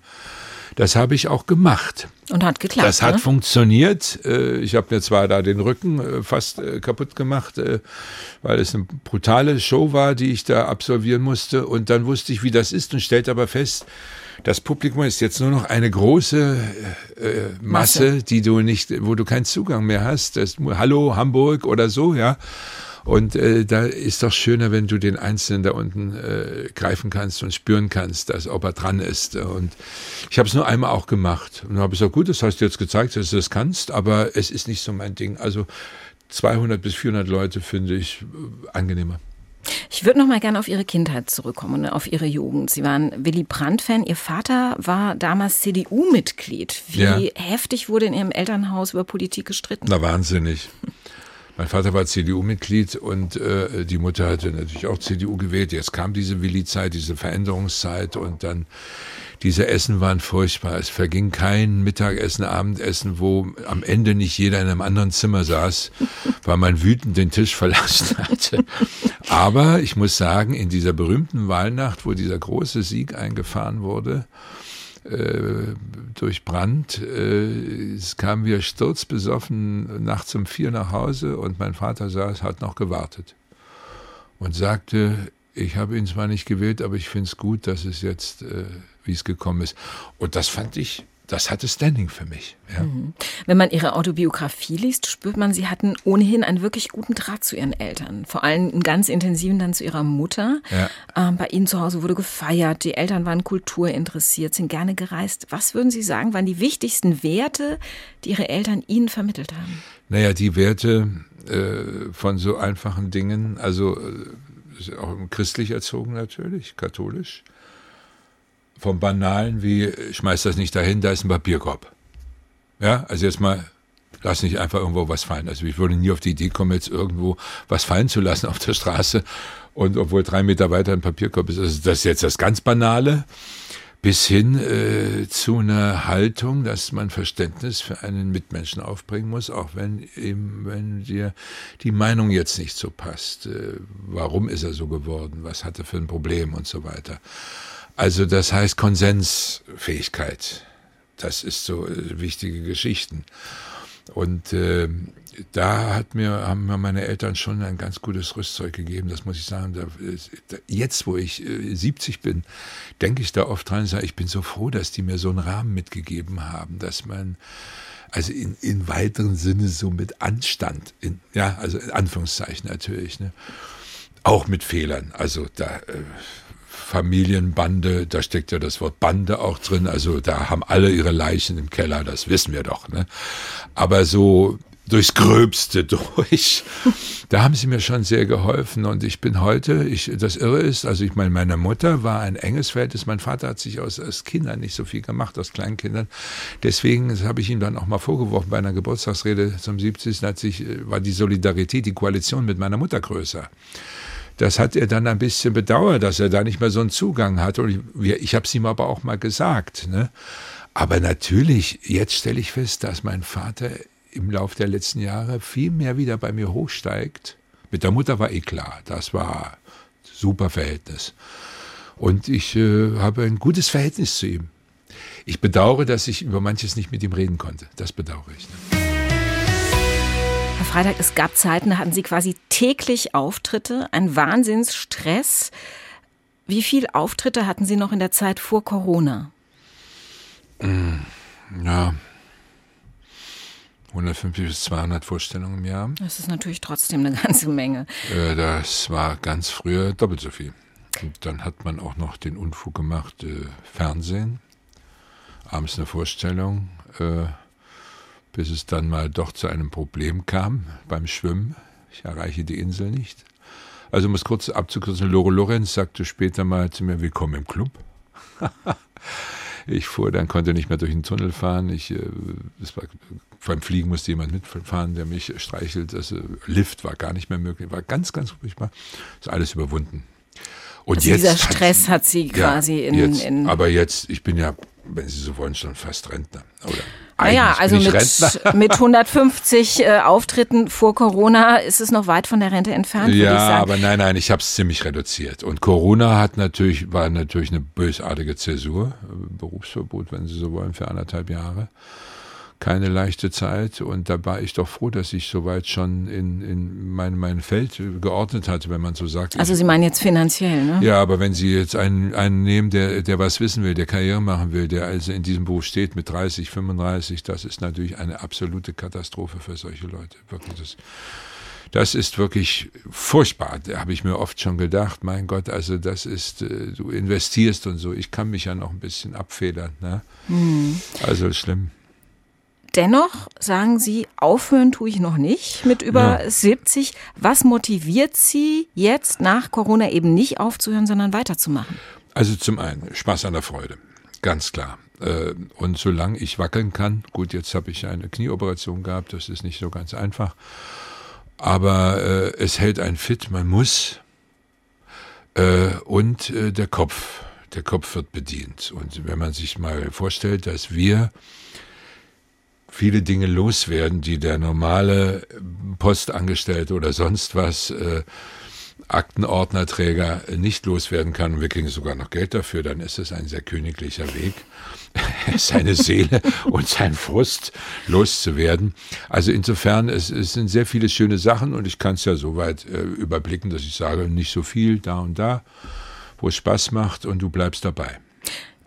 Das habe ich auch gemacht. Und hat geklappt. Das hat ne? funktioniert. Äh, ich habe mir zwar da den Rücken äh, fast äh, kaputt gemacht, weil es eine brutale Show war, die ich da absolvieren musste. Und dann wusste ich, wie das ist und stellte aber fest, das Publikum ist jetzt nur noch eine große äh, Masse, Masse, die du nicht, wo du keinen Zugang mehr hast. Das, Hallo Hamburg oder so, ja. Und äh, da ist doch schöner, wenn du den Einzelnen da unten äh, greifen kannst und spüren kannst, dass ob er dran ist. Und ich habe es nur einmal auch gemacht. Und habe ich gesagt, gut, das hast du jetzt gezeigt, dass du das kannst, aber es ist nicht so mein Ding. Also 200 bis 400 Leute finde ich äh, angenehmer. Ich würde noch mal gerne auf Ihre Kindheit zurückkommen und auf Ihre Jugend. Sie waren Willy Brandt-Fan. Ihr Vater war damals CDU-Mitglied. Wie ja. heftig wurde in Ihrem Elternhaus über Politik gestritten? Na, wahnsinnig. Mein Vater war CDU-Mitglied und äh, die Mutter hatte natürlich auch CDU gewählt. Jetzt kam diese Willi-Zeit, diese Veränderungszeit und dann diese Essen waren furchtbar. Es verging kein Mittagessen, Abendessen, wo am Ende nicht jeder in einem anderen Zimmer saß, weil man wütend den Tisch verlassen hatte. Aber ich muss sagen, in dieser berühmten Wahlnacht, wo dieser große Sieg eingefahren wurde, äh, durch Brand. Äh, es kamen wir sturzbesoffen nachts um vier nach Hause und mein Vater saß, hat noch gewartet und sagte, ich habe ihn zwar nicht gewählt, aber ich finde es gut, dass es jetzt, äh, wie es gekommen ist. Und das fand ich das hatte Standing für mich. Ja. Mhm. Wenn man ihre Autobiografie liest, spürt man, sie hatten ohnehin einen wirklich guten Draht zu ihren Eltern. Vor allem einen ganz intensiven dann zu ihrer Mutter. Ja. Ähm, bei ihnen zu Hause wurde gefeiert, die Eltern waren kulturinteressiert, sind gerne gereist. Was würden Sie sagen, waren die wichtigsten Werte, die Ihre Eltern Ihnen vermittelt haben? Naja, die Werte äh, von so einfachen Dingen, also äh, auch christlich erzogen natürlich, katholisch vom Banalen wie, schmeiß das nicht dahin, da ist ein Papierkorb. Ja, also jetzt mal, lass nicht einfach irgendwo was fallen. Also ich würde nie auf die Idee kommen, jetzt irgendwo was fallen zu lassen auf der Straße und obwohl drei Meter weiter ein Papierkorb ist. Also das ist jetzt das ganz Banale bis hin äh, zu einer Haltung, dass man Verständnis für einen Mitmenschen aufbringen muss, auch wenn ihm, wenn dir die Meinung jetzt nicht so passt. Äh, warum ist er so geworden? Was hat er für ein Problem und so weiter. Also das heißt Konsensfähigkeit. Das ist so äh, wichtige Geschichten. Und äh, da hat mir, haben mir meine Eltern schon ein ganz gutes Rüstzeug gegeben, das muss ich sagen. Da, jetzt, wo ich äh, 70 bin, denke ich da oft dran und sage, ich bin so froh, dass die mir so einen Rahmen mitgegeben haben, dass man also in, in weiteren Sinne so mit Anstand, in, ja, also in Anführungszeichen natürlich, ne, auch mit Fehlern. Also da äh, Familienbande, da steckt ja das Wort Bande auch drin, also da haben alle ihre Leichen im Keller, das wissen wir doch. Ne? Aber so durchs Gröbste durch. Da haben sie mir schon sehr geholfen und ich bin heute, ich, das Irre ist, also ich meine, meine Mutter war ein enges Verhältnis, mein Vater hat sich aus, aus Kindern nicht so viel gemacht, aus Kleinkindern. Deswegen, das habe ich ihm dann auch mal vorgeworfen bei einer Geburtstagsrede zum 70. Hat sich, war die Solidarität, die Koalition mit meiner Mutter größer das hat er dann ein bisschen bedauert, dass er da nicht mehr so einen Zugang hat. Und ich, ich habe es ihm aber auch mal gesagt. Ne? Aber natürlich, jetzt stelle ich fest, dass mein Vater im Laufe der letzten Jahre viel mehr wieder bei mir hochsteigt. Mit der Mutter war eh klar, das war super Verhältnis. Und ich äh, habe ein gutes Verhältnis zu ihm. Ich bedauere, dass ich über manches nicht mit ihm reden konnte. Das bedauere ich. Ne? Herr Freitag, es gab Zeiten, da hatten Sie quasi täglich Auftritte, ein Wahnsinnsstress. Wie viele Auftritte hatten Sie noch in der Zeit vor Corona? Mm, ja, 150 bis 200 Vorstellungen im Jahr. Das ist natürlich trotzdem eine ganze Menge. Äh, das war ganz früher doppelt so viel. Und dann hat man auch noch den Unfug gemacht, äh, Fernsehen, abends eine Vorstellung, äh, bis es dann mal doch zu einem Problem kam beim Schwimmen. Ich erreiche die Insel nicht. Also um es kurz abzukürzen, Lore Lorenz sagte später mal zu mir, willkommen im Club. ich fuhr dann, konnte nicht mehr durch den Tunnel fahren. Ich, äh, war, beim Fliegen musste jemand mitfahren, der mich streichelt. Also Lift war gar nicht mehr möglich, war ganz, ganz furchtbar. Ist alles überwunden. Und also jetzt dieser Stress hat, hat sie quasi ja, in, jetzt, in. Aber jetzt, ich bin ja, wenn Sie so wollen, schon fast Rentner. Oder naja, also mit, mit 150 äh, Auftritten vor Corona ist es noch weit von der Rente entfernt. Ja, aber nein, nein, ich habe es ziemlich reduziert. Und Corona hat natürlich, war natürlich eine bösartige Zäsur, Berufsverbot, wenn Sie so wollen, für anderthalb Jahre keine leichte Zeit und da war ich doch froh, dass ich soweit schon in, in mein, mein Feld geordnet hatte, wenn man so sagt. Also Sie meinen jetzt finanziell, ne? Ja, aber wenn Sie jetzt einen, einen nehmen, der, der was wissen will, der Karriere machen will, der also in diesem Beruf steht mit 30, 35, das ist natürlich eine absolute Katastrophe für solche Leute. Wirklich, das, das ist wirklich furchtbar. Da habe ich mir oft schon gedacht, mein Gott, also das ist, äh, du investierst und so. Ich kann mich ja noch ein bisschen abfedern. Ne? Mhm. Also schlimm. Dennoch sagen Sie, aufhören tue ich noch nicht mit über ja. 70. Was motiviert Sie jetzt nach Corona eben nicht aufzuhören, sondern weiterzumachen? Also zum einen Spaß an der Freude, ganz klar. Äh, und solange ich wackeln kann, gut, jetzt habe ich eine Knieoperation gehabt, das ist nicht so ganz einfach, aber äh, es hält einen fit, man muss. Äh, und der Kopf, der Kopf wird bedient. Und wenn man sich mal vorstellt, dass wir viele Dinge loswerden, die der normale Postangestellte oder sonst was äh, Aktenordnerträger nicht loswerden kann und wir kriegen sogar noch Geld dafür, dann ist es ein sehr königlicher Weg, seine Seele und sein Frust loszuwerden. Also insofern, es, es sind sehr viele schöne Sachen und ich kann es ja soweit äh, überblicken, dass ich sage, nicht so viel da und da, wo es Spaß macht und du bleibst dabei.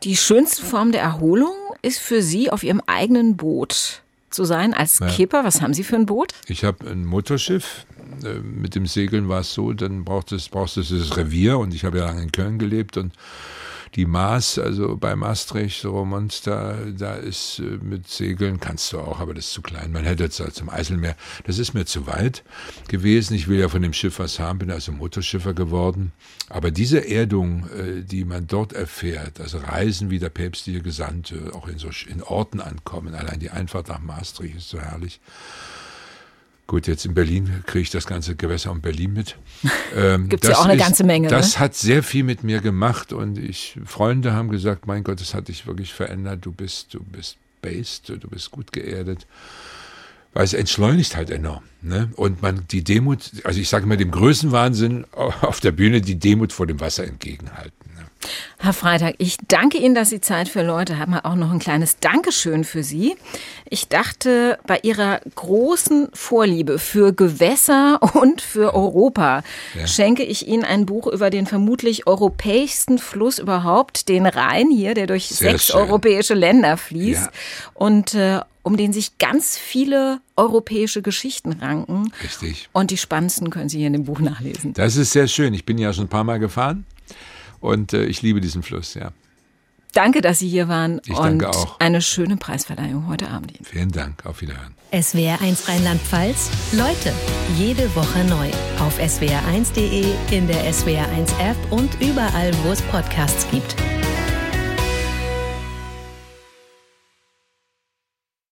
Die schönste Form der Erholung ist für Sie auf Ihrem eigenen Boot zu sein als ja. Kipper. Was haben Sie für ein Boot? Ich habe ein Motorschiff. Äh, mit dem Segeln war es so, dann braucht es, brauchst du das Revier und ich habe ja lange in Köln gelebt und die Maß, also bei Maastricht, so Monster, da ist äh, mit Segeln kannst du auch, aber das ist zu klein. Man hätte jetzt zum Eiselmeer, das ist mir zu weit gewesen. Ich will ja von dem Schiff was haben, bin also Motorschiffer geworden. Aber diese Erdung, äh, die man dort erfährt, also Reisen wie der päpstliche Gesandte, auch in so in Orten ankommen, allein die Einfahrt nach Maastricht ist so herrlich. Gut, jetzt in Berlin kriege ich das ganze Gewässer um Berlin mit. Ähm, Gibt es ja auch eine ist, ganze Menge. Das ne? hat sehr viel mit mir gemacht und ich, Freunde haben gesagt, mein Gott, das hat dich wirklich verändert. Du bist, du bist based, du bist gut geerdet. Weil es entschleunigt halt enorm. Ne? Und man die Demut, also ich sage mal dem Größenwahnsinn auf der Bühne die Demut vor dem Wasser entgegenhalten. Herr Freitag, ich danke Ihnen, dass Sie Zeit für Leute haben. Auch noch ein kleines Dankeschön für Sie. Ich dachte, bei Ihrer großen Vorliebe für Gewässer und für Europa ja. schenke ich Ihnen ein Buch über den vermutlich europäischsten Fluss überhaupt, den Rhein hier, der durch Sehr sechs schön. europäische Länder fließt. Ja. Und äh, um den sich ganz viele europäische Geschichten ranken. Richtig. Und die spannendsten können Sie hier in dem Buch nachlesen. Das ist sehr schön. Ich bin ja schon ein paar Mal gefahren. Und äh, ich liebe diesen Fluss, ja. Danke, dass Sie hier waren. Ich danke auch. Eine schöne Preisverleihung heute Abend. Vielen Dank. Auf Wiederhören. SWR 1 Rheinland-Pfalz. Leute, jede Woche neu. Auf swr1.de, in der SWR 1 App und überall, wo es Podcasts gibt.